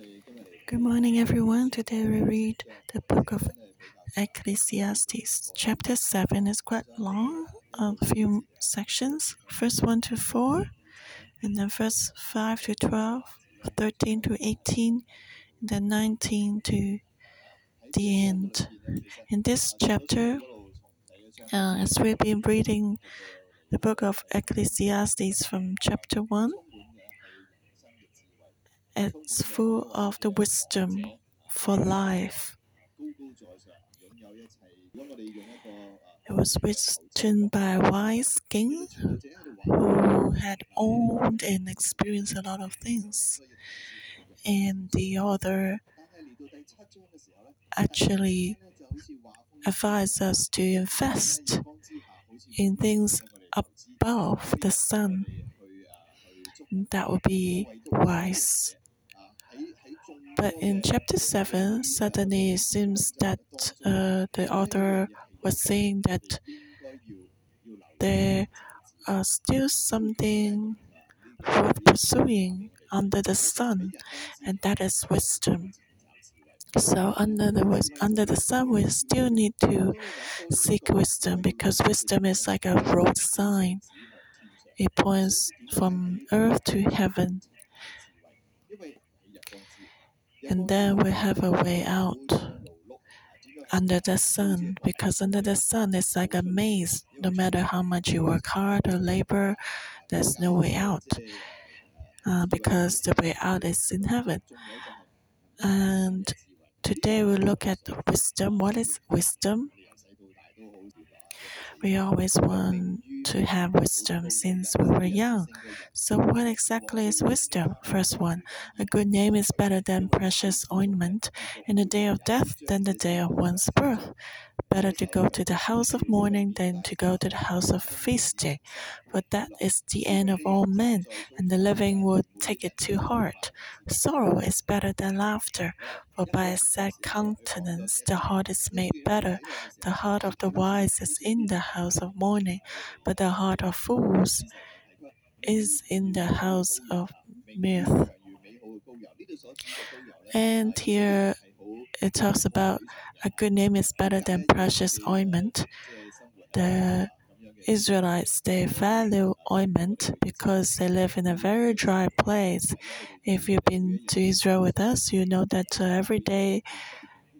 Good morning, everyone. Today we read the book of Ecclesiastes. Chapter 7 is quite long, a few sections, verse 1 to 4, and then verse 5 to 12, 13 to 18, and then 19 to the end. In this chapter, uh, as we've been reading the book of Ecclesiastes from chapter 1, it's full of the wisdom for life. It was written by a wise king who had owned and experienced a lot of things. And the author actually advised us to invest in things above the sun. That would be wise. But in chapter 7, suddenly it seems that uh, the author was saying that there are still something worth pursuing under the sun, and that is wisdom. So under the under the sun, we still need to seek wisdom because wisdom is like a road sign. It points from earth to heaven. And then we have a way out under the sun because under the sun it's like a maze. No matter how much you work hard or labor, there's no way out uh, because the way out is in heaven. And today we look at wisdom. What is wisdom? We always want to have wisdom since we were young. So, what exactly is wisdom? First one, a good name is better than precious ointment, in the day of death than the day of one's birth. Better to go to the house of mourning than to go to the house of feasting, for that is the end of all men, and the living will take it to heart. Sorrow is better than laughter, for by a sad countenance the heart is made better. The heart of the wise is in the house of mourning, but the heart of fools is in the house of mirth. And here it talks about a good name is better than precious ointment. The Israelites they value ointment because they live in a very dry place. If you've been to Israel with us, you know that uh, every day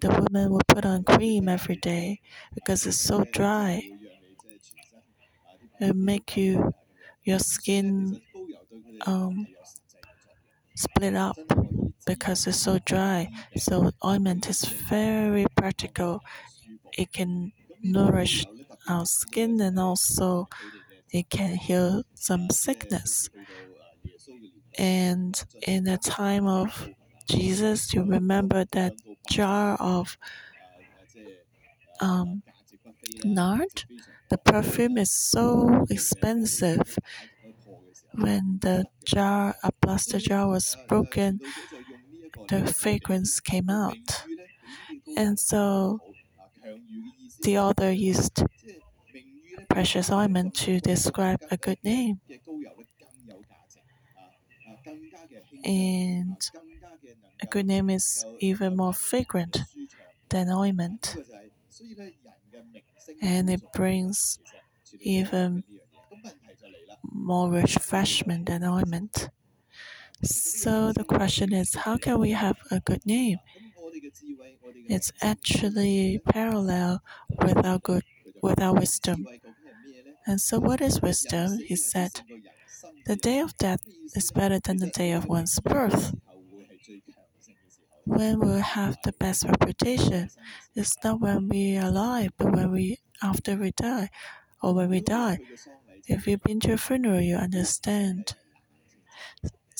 the women will put on cream every day because it's so dry. It make you your skin um, split up because it's so dry. So ointment is very practical. It can nourish our skin and also it can heal some sickness. And in the time of Jesus, you remember that jar of um, nard? The perfume is so expensive. When the jar, a plastic jar, was broken, the fragrance came out. And so the author used precious ointment to describe a good name. And a good name is even more fragrant than ointment. And it brings even more refreshment than ointment. So the question is how can we have a good name? It's actually parallel with our good with our wisdom. And so what is wisdom? He said, The day of death is better than the day of one's birth. When we have the best reputation, it's not when we are alive, but when we after we die or when we die. If you've been to a funeral, you understand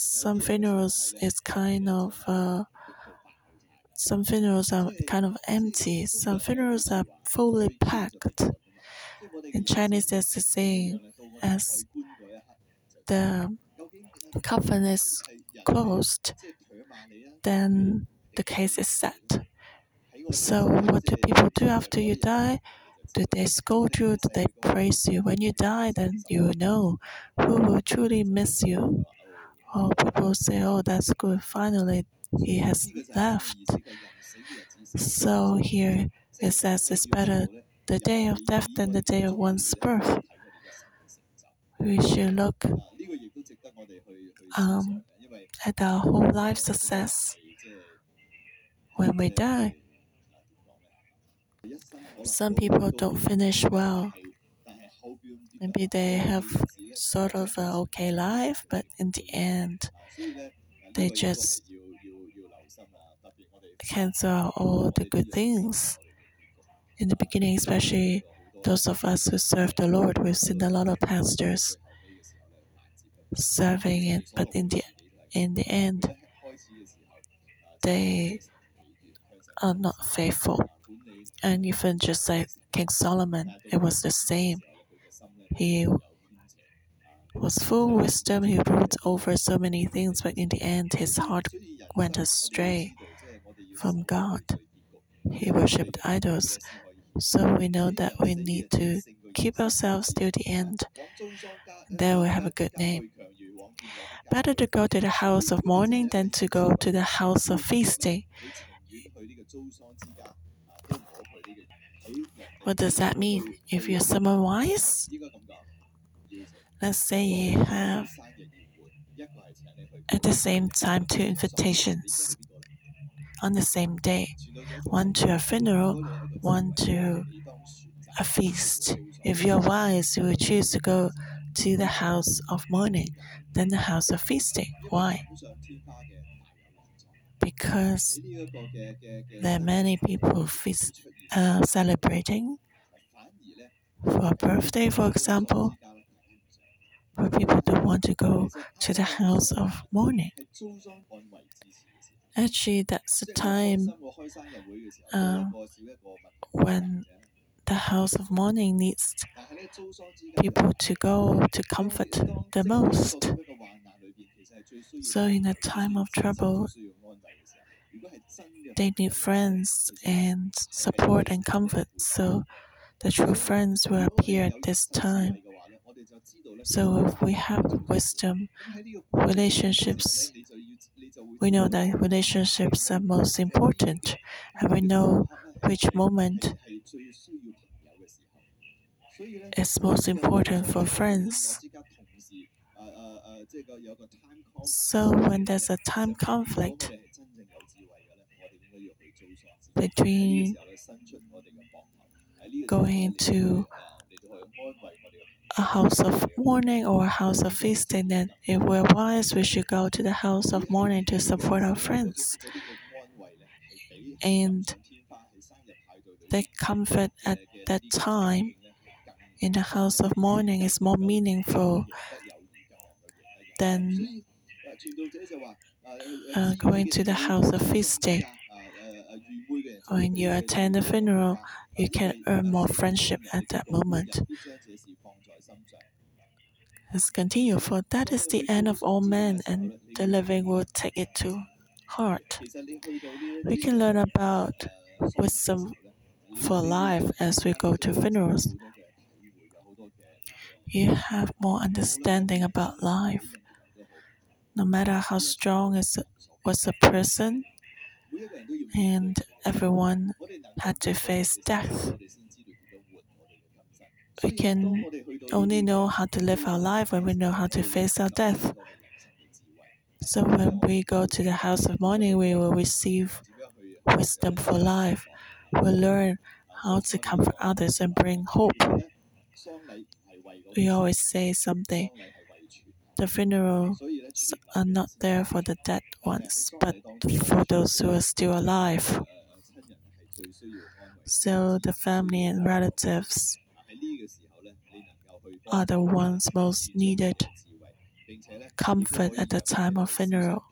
some funerals is kind of uh, some funerals are kind of empty. Some funerals are fully packed. In Chinese, there's the saying, as the coffin is closed, then the case is set. So, what do people do after you die? Do they scold you? Do they praise you? When you die, then you know who will truly miss you. Or people say, oh, that's good. Finally, he has left. So here it says it's better the day of death than the day of one's birth. We should look um, at our whole life success when we die. Some people don't finish well. Maybe they have sort of an okay life, but in the end, they just cancel all the good things. In the beginning, especially those of us who serve the Lord, we've seen a lot of pastors serving it, but in the in the end, they are not faithful. And even just like King Solomon, it was the same. He was full of wisdom. He ruled over so many things, but in the end, his heart went astray from God. He worshipped idols. So we know that we need to keep ourselves till the end. Then we have a good name. Better to go to the house of mourning than to go to the house of feasting. What does that mean? If you're someone wise, let's say you have at the same time two invitations on the same day one to a funeral, one to a feast. If you're wise, you will choose to go to the house of mourning than the house of feasting. Why? Because there are many people feast, uh, celebrating for a birthday, for example, where people don't want to go to the house of mourning. Actually, that's the time uh, when the house of mourning needs people to go to comfort the most. So, in a time of trouble, they need friends and support and comfort. So, the true friends will appear at this time. So, if we have wisdom, relationships, we know that relationships are most important, and we know which moment is most important for friends. So, when there's a time conflict between going to a house of mourning or a house of feasting, then if we're wise, we should go to the house of mourning to support our friends. And the comfort at that time in the house of mourning is more meaningful than uh, going to the house of feasting. When you attend a funeral, you can earn more friendship at that moment. Let's continue, for that is the end of all men, and the living will take it to heart. We can learn about wisdom for life as we go to funerals. You have more understanding about life. No matter how strong is was a person, and everyone had to face death. We can only know how to live our life when we know how to face our death. So when we go to the house of mourning, we will receive wisdom for life. We'll learn how to comfort others and bring hope. We always say something. The funerals are not there for the dead ones, but for those who are still alive. So the family and relatives are the ones most needed comfort at the time of funeral.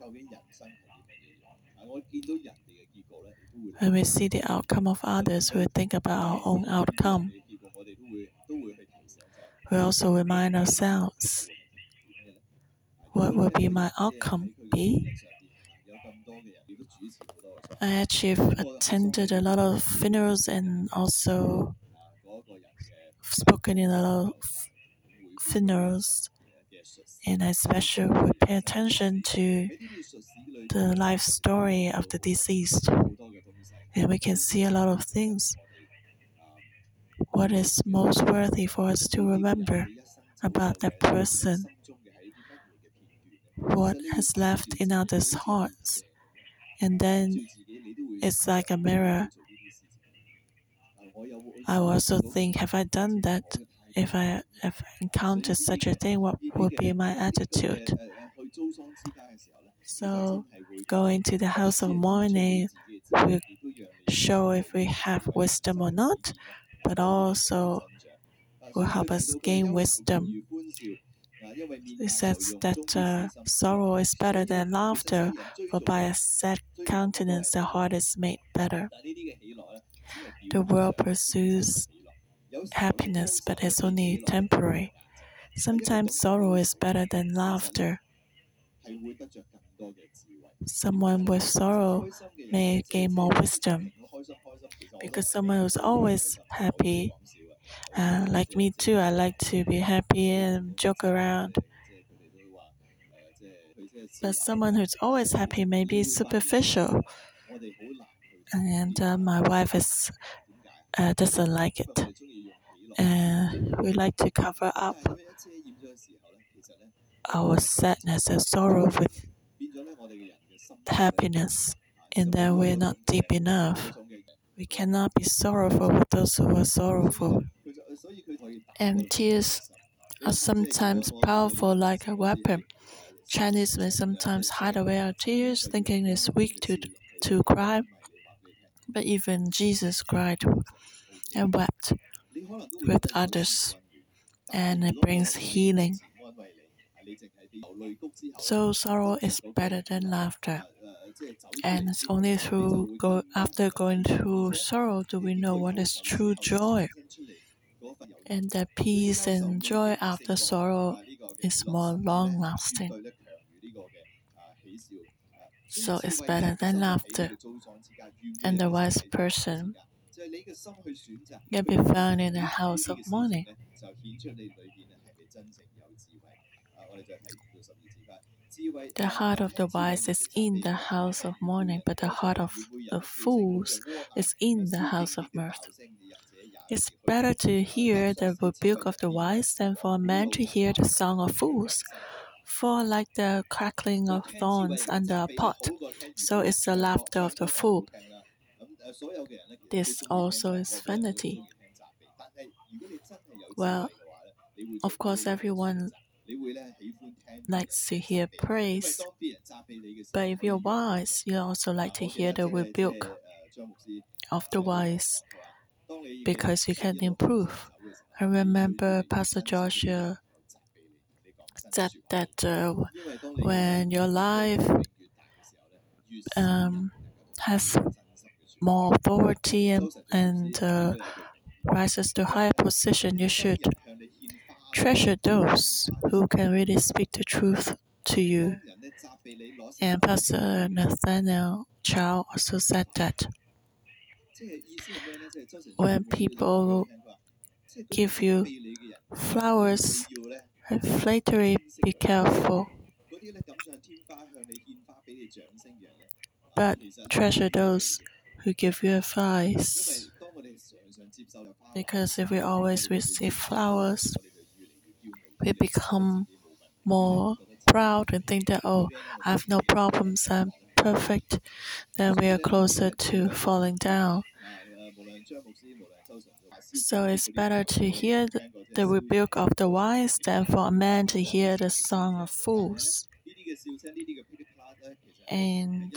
When we see the outcome of others, we think about our own outcome. We also remind ourselves what will be my outcome be? I actually attended a lot of funerals and also spoken in a lot of funerals And especially we pay attention to the life story of the deceased. And we can see a lot of things. What is most worthy for us to remember about that person? What has left in others' hearts? And then it's like a mirror. I also think, have I done that? If I have encountered such a thing, what would be my attitude? So, going to the house of mourning will show if we have wisdom or not, but also will help us gain wisdom. It says that uh, sorrow is better than laughter, for by a sad countenance the heart is made better. The world pursues happiness, but it's only temporary. Sometimes sorrow is better than laughter. Someone with sorrow may gain more wisdom because someone who's always happy, uh, like me too, I like to be happy and joke around. But someone who's always happy may be superficial, and uh, my wife is uh, doesn't like it. And we like to cover up our sadness and sorrow with happiness, and then we're not deep enough. We cannot be sorrowful with those who are sorrowful. And tears are sometimes powerful like a weapon. Chinese may sometimes hide away our tears, thinking it's weak to, to cry. But even Jesus cried and wept with others, and it brings healing. So sorrow is better than laughter. And it's only through go after going through sorrow do we know what is true joy. And that peace and joy after sorrow is more long lasting. So it's better than laughter. And the wise person can be found in the house of mourning. The heart of the wise is in the house of mourning, but the heart of the fools is in the house of mirth. It's better to hear the rebuke of the wise than for a man to hear the song of fools. For like the crackling of thorns under a pot, so is the laughter of the fool. This also is vanity. Well, of course, everyone likes to hear praise, but if you're wise, you also like to hear the rebuke of the wise because you can improve. I remember Pastor Joshua said that uh, when your life um, has more authority and, and uh, rises to higher position, you should treasure those who can really speak the truth to you. And Pastor Nathaniel Chow also said that when people give you flowers and flattery, be careful. But treasure those who give you advice. Because if we always receive flowers, we become more proud and think that, oh, I have no problems, I'm perfect, then we are closer to falling down. So it's better to hear the, the rebuke of the wise than for a man to hear the song of fools. And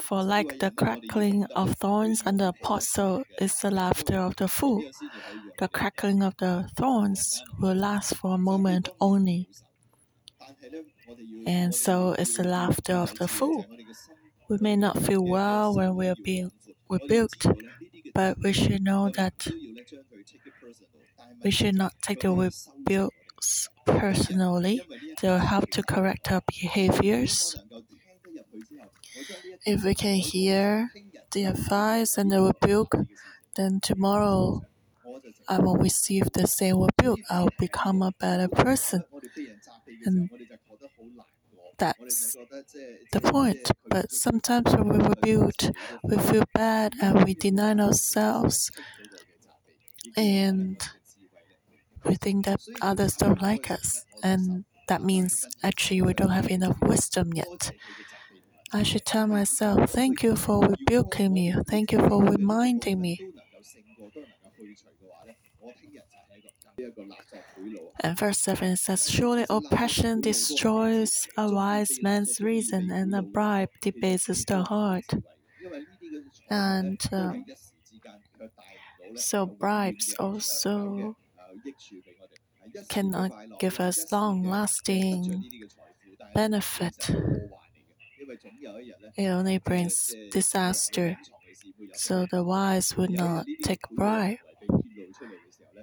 for like the crackling of thorns under a pot, so is the laughter of the fool. The crackling of the thorns will last for a moment only. And so is the laughter of the fool. We may not feel well when we are being rebuked, but we should know that we should not take the rebukes personally. They will help to correct our behaviors. If we can hear the advice and the rebuke, then tomorrow I won't receive the same rebuke. I'll become a better person. And that's the point. But sometimes when we're rebuked, we feel bad and we deny ourselves. And we think that others don't like us. And that means actually we don't have enough wisdom yet. I should tell myself, thank you for rebuking me. Thank you for reminding me. And verse 7 says, Surely oppression destroys a wise man's reason, and a bribe debases the heart. And uh, so, bribes also cannot give us long lasting benefit. It only brings disaster. So the wise would not take bribe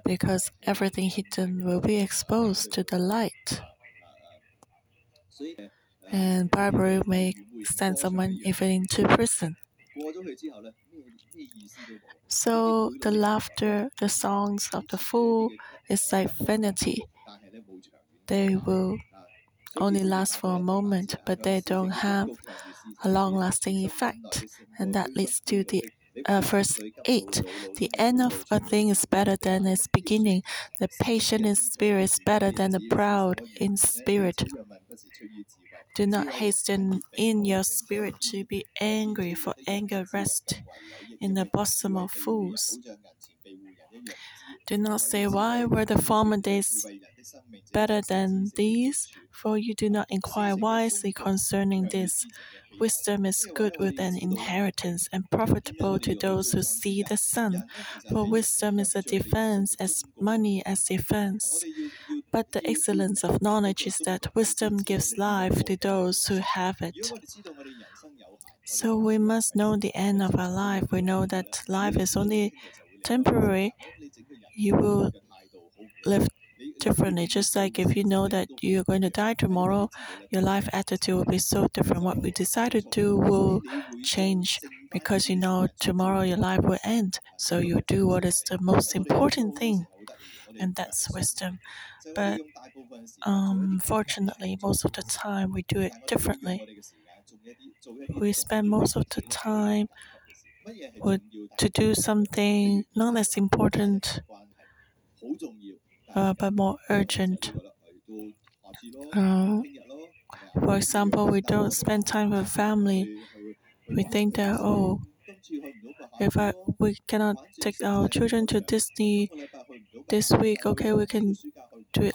because everything hidden will be exposed to the light. And bribery may send someone even into prison. So the laughter, the songs of the fool is like vanity. They will only last for a moment, but they don't have a long lasting effect. And that leads to the uh, verse 8 The end of a thing is better than its beginning. The patient in spirit is better than the proud in spirit. Do not hasten in your spirit to be angry, for anger rests in the bosom of fools. Do not say, Why were the former days better than these? For you do not inquire wisely concerning this. Wisdom is good with an inheritance and profitable to those who see the sun. For wisdom is a defense as money as defense. But the excellence of knowledge is that wisdom gives life to those who have it. So we must know the end of our life. We know that life is only temporary. You will live differently. Just like if you know that you're going to die tomorrow, your life attitude will be so different. What we decide to do will change because you know tomorrow your life will end. So you do what is the most important thing, and that's wisdom. But um, fortunately, most of the time we do it differently. We spend most of the time with, to do something not as important uh, but more urgent. Uh, for example, we don't spend time with family. We think that oh, if I, we cannot take our children to Disney this week, okay, we can do it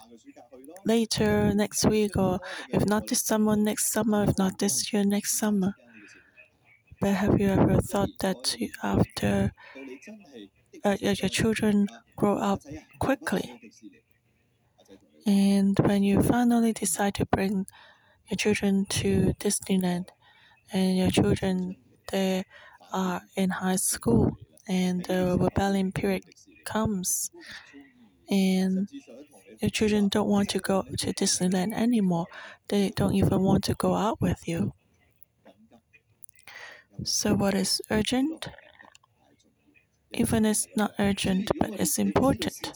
later next week, or if not this summer, next summer, if not this year, next summer. But have you ever thought that after uh, your children grow up quickly, and when you finally decide to bring your children to Disneyland, and your children they are in high school, and the rebellion period comes, and your children don't want to go to Disneyland anymore. They don't even want to go out with you. So, what is urgent? Even it's not urgent, but it's important.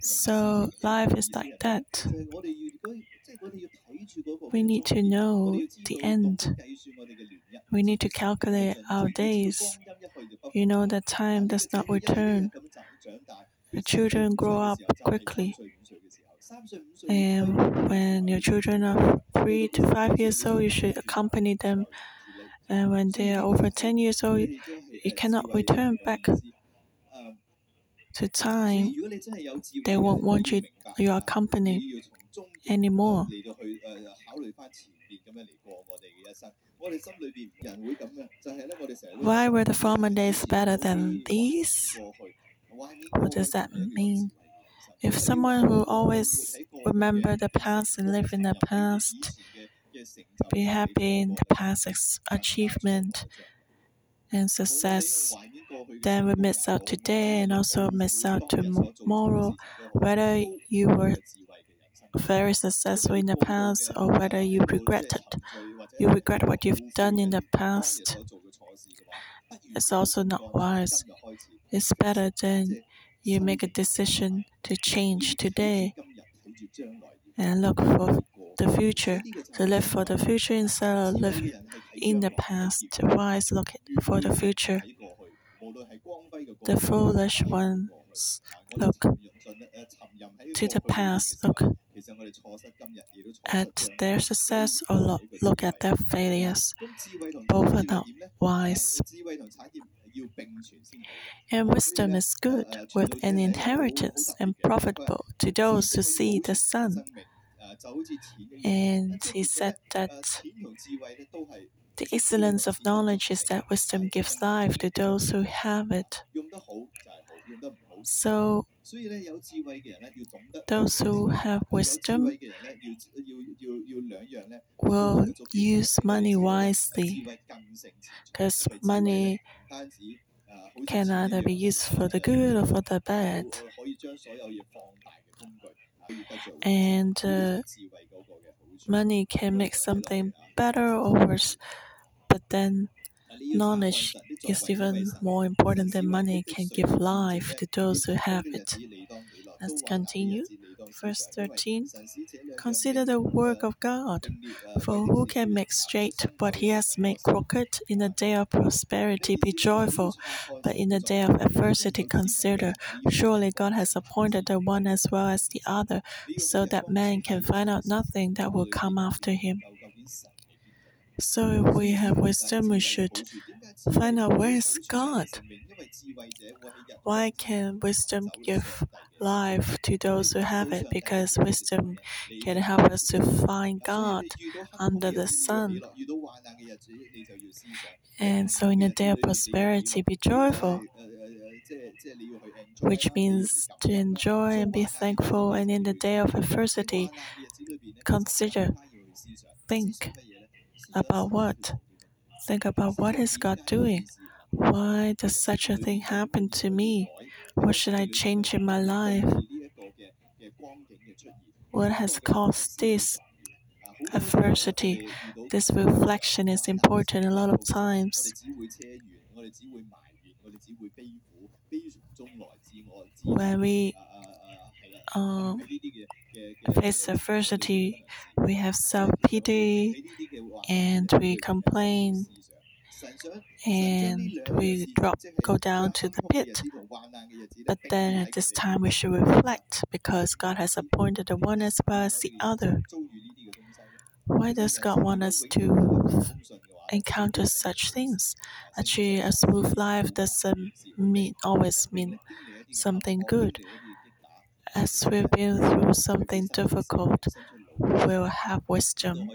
So, life is like that. We need to know the end. We need to calculate our days. You know that time does not return. The children grow up quickly. And when your children are three to five years old, you should accompany them. And when they are over 10 years old, you cannot return back to time. They won't want you, your company anymore. Why were the former days better than these? What does that mean? If someone will always remember the past and live in the past, be happy in the past achievement and success, then we miss out today and also miss out tomorrow. Whether you were very successful in the past or whether you regret it, you regret what you've done in the past, it's also not wise. It's better than you make a decision to change today and look for the future, to live for the future instead of live in the past. Wise look for the future. The foolish ones look to the past, look at their success or look, at their failures. Both are not wise. And wisdom is good with an inheritance and profitable to those who see the sun. And he said that the excellence of knowledge is that wisdom gives life to those who have it. So, those who have wisdom will use money wisely because money can either be used for the good or for the bad. And uh, money can make something better or worse, but then knowledge is even more important than money can give life to those who have it. Let's continue. Verse 13 Consider the work of God, for who can make straight what he has made crooked? In the day of prosperity, be joyful, but in the day of adversity, consider. Surely God has appointed the one as well as the other, so that man can find out nothing that will come after him. So if we have wisdom, we should find out where is God. Why can wisdom give life to those who have it? Because wisdom can help us to find God under the sun. And so, in a day of prosperity, be joyful, which means to enjoy and be thankful. And in the day of adversity, consider, think about what? Think about what is God doing? Why does such a thing happen to me? What should I change in my life? What has caused this adversity? This reflection is important a lot of times. When we um, face adversity, we have self pity and we complain and we drop, go down to the pit. But then at this time, we should reflect because God has appointed the one as well as the other. Why does God want us to encounter such things? Actually, a smooth life doesn't mean always mean something good. As we've been through something difficult, we'll have wisdom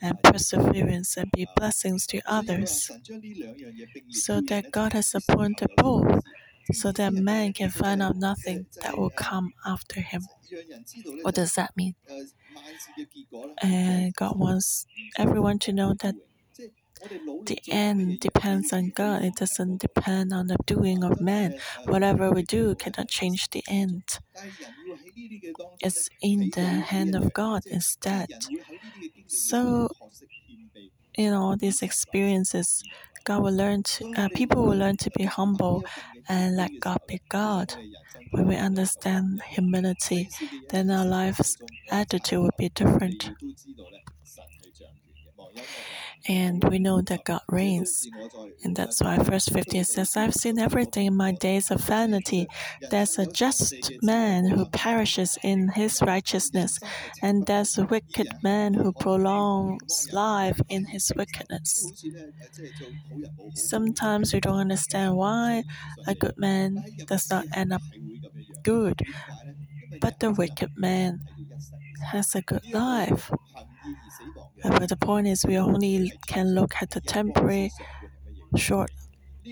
and perseverance and be blessings to others. So that God has appointed both, so that man can find out nothing that will come after him. What does that mean? And God wants everyone to know that the end depends on God. It doesn't depend on the doing of man. Whatever we do cannot change the end. It's in the hand of God instead. So, in all these experiences, God will learn to, uh, people will learn to be humble and let God be God. When we understand humility, then our life's attitude will be different and we know that God reigns. And that's why verse 15 says, I've seen everything in my days of vanity. There's a just man who perishes in his righteousness, and there's a wicked man who prolongs life in his wickedness. Sometimes we don't understand why a good man does not end up good, but the wicked man has a good life. But the point is, we only can look at the temporary, short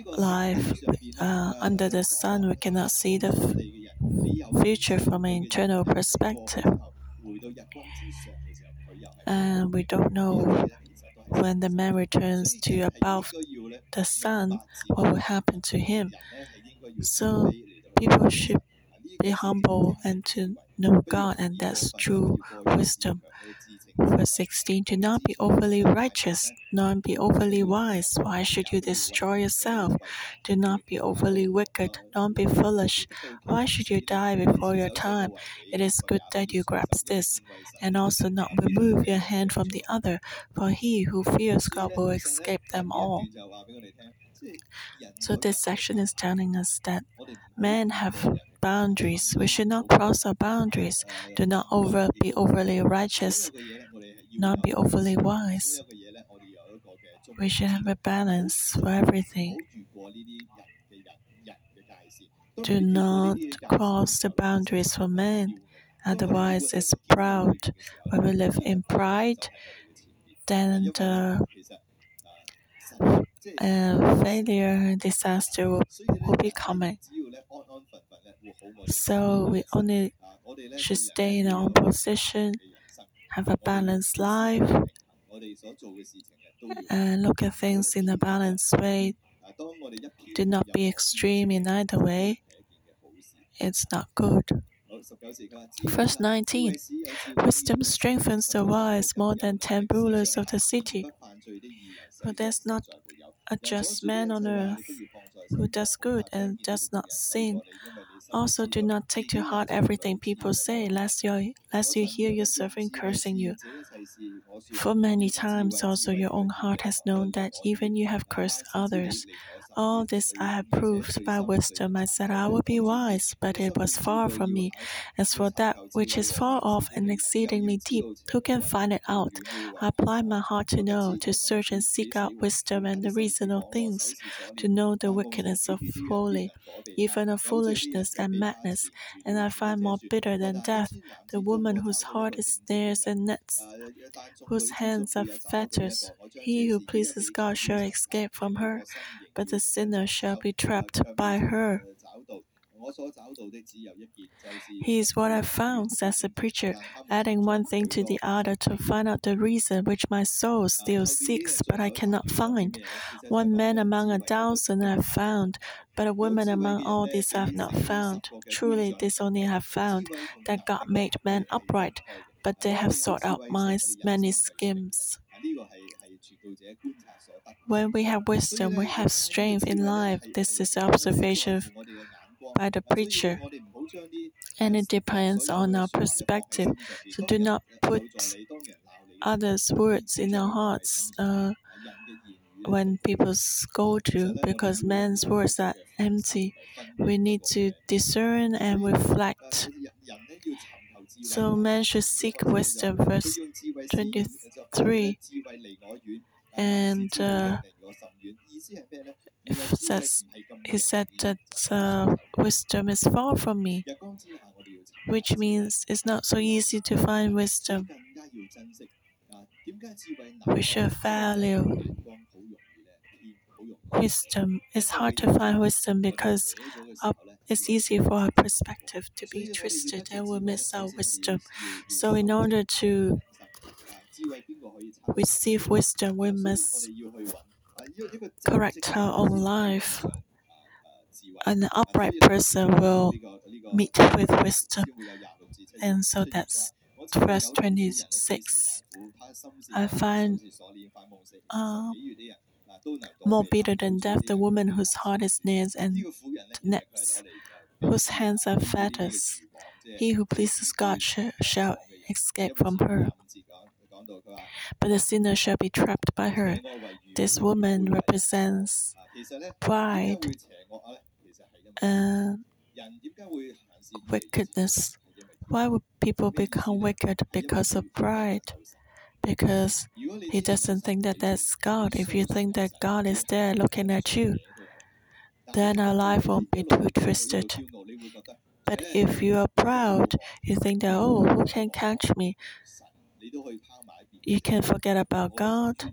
life uh, under the sun. We cannot see the future from an internal perspective. And we don't know when the man returns to above the sun, what will happen to him. So people should be humble and to know God, and that's true wisdom. Verse 16 Do not be overly righteous, nor be overly wise. Why should you destroy yourself? Do not be overly wicked, nor be foolish. Why should you die before your time? It is good that you grasp this, and also not remove your hand from the other, for he who fears God will escape them all. So, this section is telling us that men have boundaries. We should not cross our boundaries. Do not over, be overly righteous, not be overly wise. We should have a balance for everything. Do not cross the boundaries for men, otherwise, it's proud. When we live in pride, then the uh, failure, disaster will, will be coming. So we only should stay in our own position, have a balanced life, and look at things in a balanced way. Do not be extreme in either way. It's not good. Verse 19 Wisdom strengthens the wise more than ten rulers of the city. But there's not a just man on earth who does good and does not sin. Also, do not take to heart everything people say, lest you, lest you hear your servant cursing you. For many times also your own heart has known that even you have cursed others. All this I have proved by wisdom. I said I would be wise, but it was far from me. As for that which is far off and exceedingly deep, who can find it out? I applied my heart to know, to search and seek out wisdom and the reason of things, to know the wickedness of folly, even of foolishness and madness. And I find more bitter than death the woman whose heart is snares and nets, whose hands are fetters. He who pleases God shall escape from her, but the sinner shall be trapped by her. He is what I found, says the preacher, adding one thing to the other to find out the reason which my soul still seeks, but I cannot find. One man among a thousand I have found, but a woman among all these I have not found. Truly, this only I have found, that God made man upright, but they have sought out my many schemes. When we have wisdom, we have strength in life. This is observation by the preacher. And it depends on our perspective. So do not put others' words in our hearts uh, when people scold you, because man's words are empty. We need to discern and reflect. So man should seek wisdom, verse 23. And uh, says, he said that uh, wisdom is far from me, which means it's not so easy to find wisdom. We should value wisdom. It's hard to find wisdom because it's easy for our perspective to be twisted and we miss our wisdom. So, in order to receive wisdom, we must correct our own life. An upright person will meet with wisdom. And so that's verse 26. I find uh, more bitter than death the woman whose heart is snares and nets, whose hands are fetters. He who pleases God shall escape from her but the sinner shall be trapped by her. This woman represents pride and wickedness. Why would people become wicked because of pride? Because he doesn't think that that's God. If you think that God is there looking at you, then our life won't be too twisted. But if you are proud, you think that, oh, who can catch me? You can forget about God,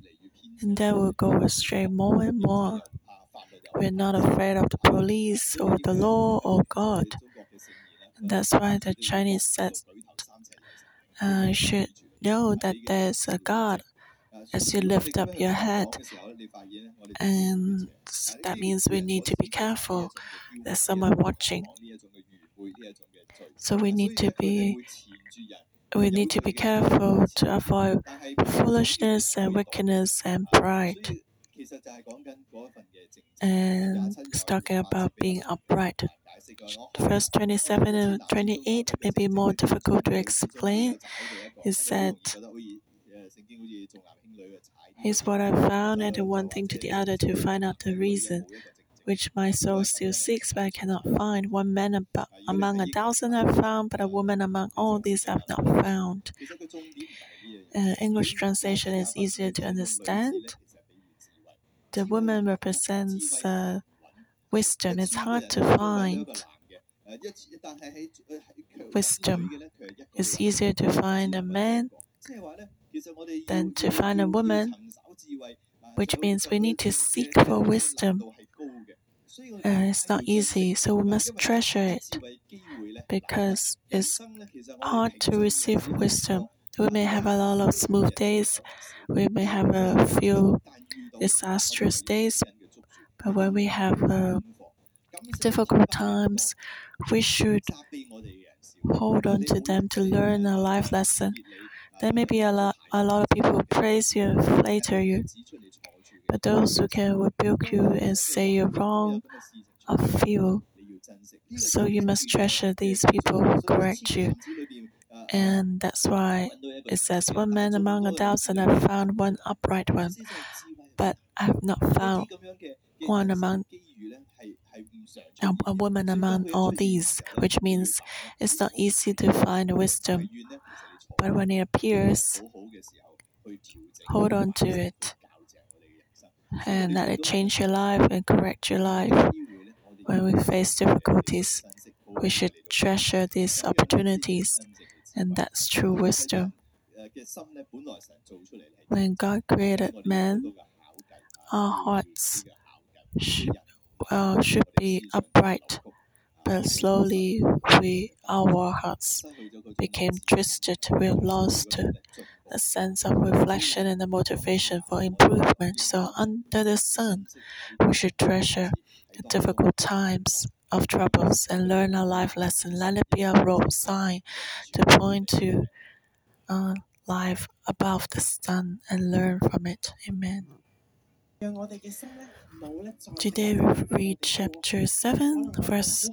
and that will go astray more and more. We're not afraid of the police or the law or God. That's why the Chinese said uh, should know that there's a God as you lift up your head. And that means we need to be careful. There's someone watching. So we need to be we need to be careful to avoid foolishness and wickedness and pride. And it's talking about being upright. Verse 27 and 28 may be more difficult to explain. He said, what I found, and one thing to the other to find out the reason, which my soul still seeks, but I cannot find. One man about, among a thousand I've found, but a woman among all these I've not found. Uh, English translation is easier to understand. The woman represents uh, wisdom. It's hard to find wisdom. It's easier to find a man than to find a woman, which means we need to seek for wisdom. Uh, it's not easy, so we must treasure it because it's hard to receive wisdom. We may have a lot of smooth days, we may have a few disastrous days, but when we have uh, difficult times, we should hold on to them to learn a life lesson. There may be a lot, a lot of people praise you and flatter you, but those who can rebuke you and say you're wrong are few. So you must treasure these people who correct you. And that's why it says, One man among a thousand, I've found one upright one, but I have not found one among uh, a woman among all these, which means it's not easy to find wisdom. But when it appears, hold on to it and let it change your life and correct your life. When we face difficulties, we should treasure these opportunities, and that's true wisdom. When God created man, our hearts should, uh, should be upright, but slowly we, our hearts became twisted. We have lost the sense of reflection and the motivation for improvement. So, under the sun, we should treasure the difficult times of troubles and learn a life lesson. Let it be a road sign to point to uh, life above the sun and learn from it. Amen. Today we read chapter 7, verse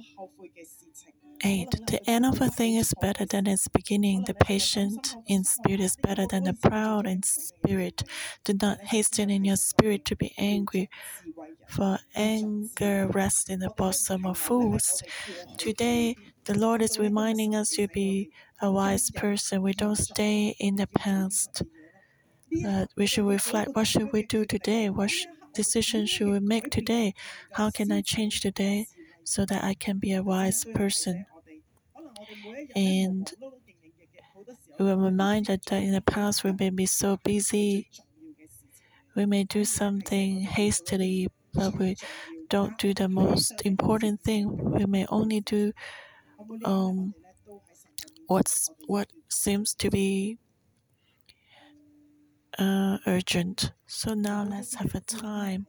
8. The end of a thing is better than its beginning. The patient in spirit is better than the proud in spirit. Do not hasten in your spirit to be angry, for anger rests in the bosom of fools. Today, the Lord is reminding us to be a wise person. We don't stay in the past. But we should reflect what should we do today? What sh- decision should we make today? How can I change today so that I can be a wise person? And we are reminded that in the past we may be so busy, we may do something hastily, but we don't do the most important thing. We may only do um, what's what seems to be uh, urgent. So now let's have a time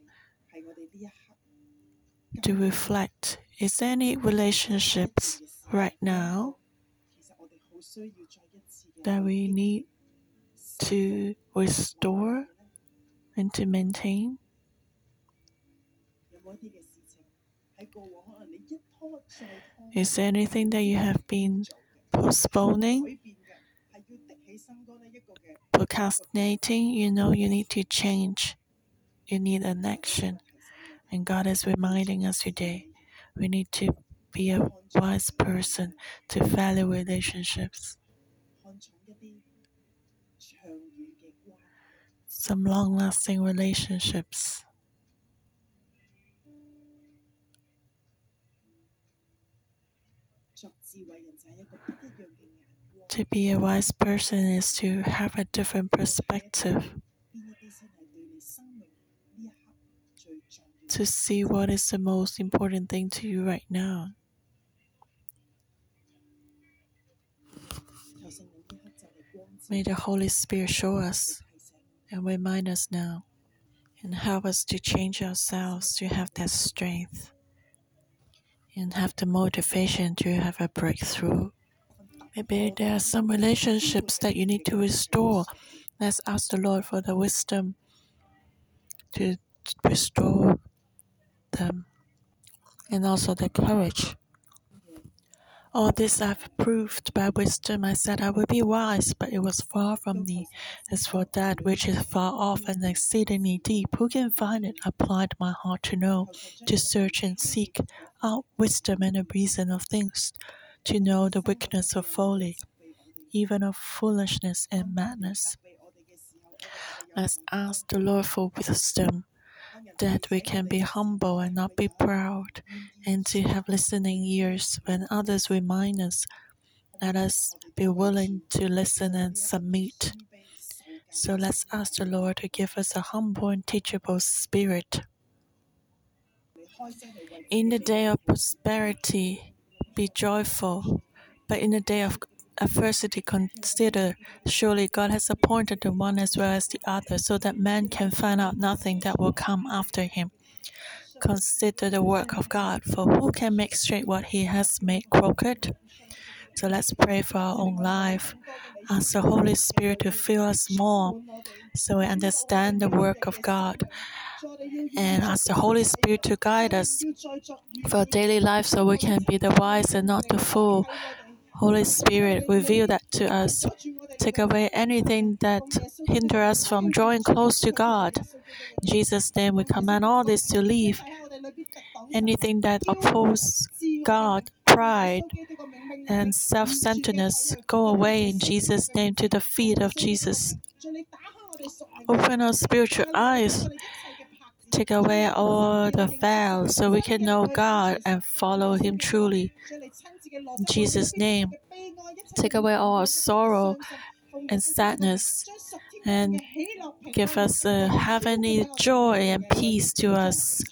to reflect. Is there any relationships right now that we need to restore and to maintain? Is there anything that you have been postponing, procrastinating? You know you need to change. You need an action. And God is reminding us today we need to be a wise person to value relationships. Some long lasting relationships. To be a wise person is to have a different perspective. To see what is the most important thing to you right now. May the Holy Spirit show us and remind us now and help us to change ourselves to have that strength and have the motivation to have a breakthrough Maybe there are some relationships that you need to restore. Let's ask the Lord for the wisdom to restore them and also the courage. All this I've proved by wisdom. I said I would be wise, but it was far from me. As for that which is far off and exceedingly deep, who can find it? I applied my heart to know, to search and seek out wisdom and the reason of things, to know the weakness of folly, even of foolishness and madness. Let's ask the Lord for wisdom that we can be humble and not be proud, and to have listening ears when others remind us. Let us be willing to listen and submit. So let's ask the Lord to give us a humble and teachable spirit. In the day of prosperity, be joyful, but in the day of adversity, consider surely God has appointed the one as well as the other, so that man can find out nothing that will come after him. Consider the work of God, for who can make straight what he has made crooked? So let's pray for our own life. Ask the Holy Spirit to fill us more so we understand the work of God. And ask the Holy Spirit to guide us for daily life so we can be the wise and not the fool. Holy Spirit, reveal that to us. Take away anything that hinder us from drawing close to God. In Jesus' name, we command all this to leave. Anything that opposes God, pride, and self-centeredness, go away in Jesus' name to the feet of Jesus. Open our spiritual eyes. Take away all the veil so we can know God and follow Him truly. In Jesus' name, take away all our sorrow and sadness and give us uh, a heavenly joy and peace to us.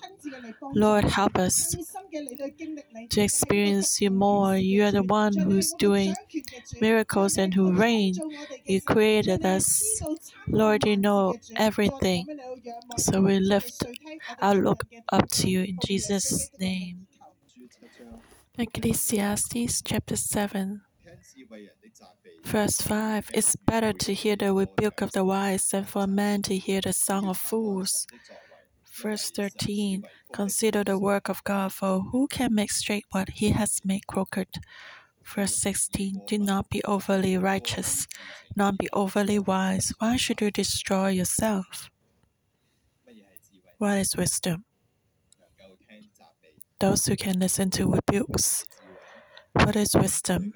Lord, help us to experience you more. You are the one who's doing miracles and who reign. You created us. Lord, you know everything. So we lift our look up to you in Jesus' name. Ecclesiastes chapter 7, verse 5 It's better to hear the rebuke of the wise than for a man to hear the song of fools. Verse 13 Consider the work of God, for who can make straight what he has made crooked? Verse 16 Do not be overly righteous, not be overly wise. Why should you destroy yourself? What is wisdom? Those who can listen to rebukes. What is wisdom?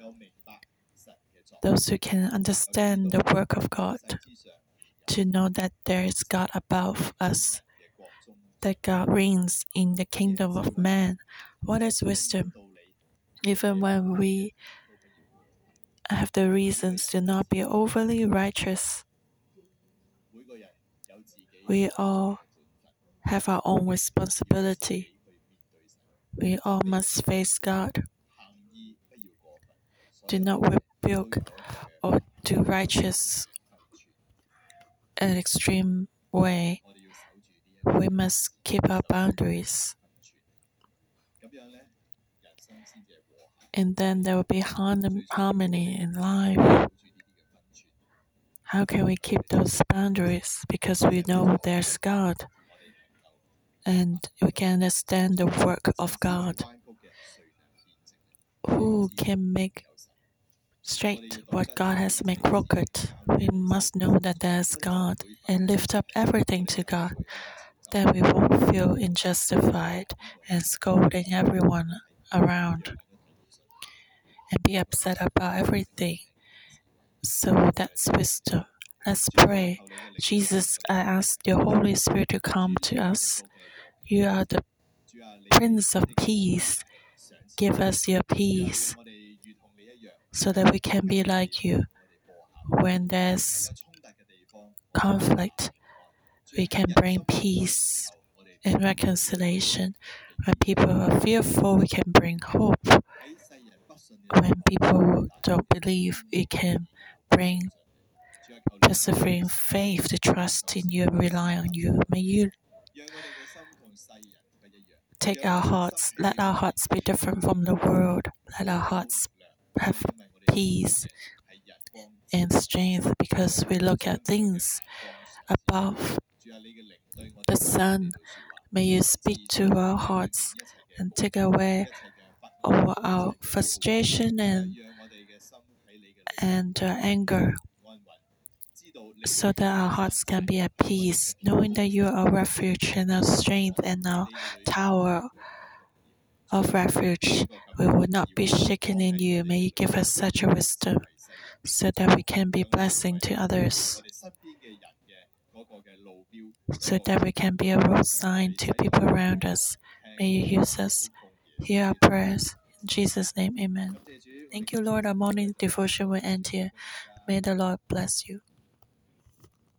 Those who can understand the work of God, to know that there is God above us, that God reigns in the kingdom of man. What is wisdom? Even when we have the reasons to not be overly righteous, we all have our own responsibility. We all must face God. Do not rebuke or do righteous an extreme way. We must keep our boundaries. And then there will be harmony in life. How can we keep those boundaries? Because we know there's God and we can understand the work of God. Who can make straight what God has made crooked? We must know that there's God and lift up everything to God. Then we won't feel unjustified and scolding everyone around and be upset about everything. So that's wisdom. Let's pray. Jesus, I ask your Holy Spirit to come to us. You are the Prince of Peace. Give us your peace so that we can be like you. When there's conflict, we can bring peace and reconciliation. When people are fearful, we can bring hope. When people don't believe, we can bring persevering faith to trust in you and rely on you. May you take our hearts, let our hearts be different from the world. Let our hearts have peace and strength because we look at things above the sun. May you speak to our hearts and take away all our frustration and, and uh, anger so that our hearts can be at peace, knowing that you are our refuge and our strength and our tower of refuge. We will not be shaken in you. May you give us such a wisdom so that we can be blessing to others, so that we can be a road sign to people around us. May you use us. Hear our prayers. In Jesus' name, amen. Thank you, Lord. Our morning devotion will end here. May the Lord bless you.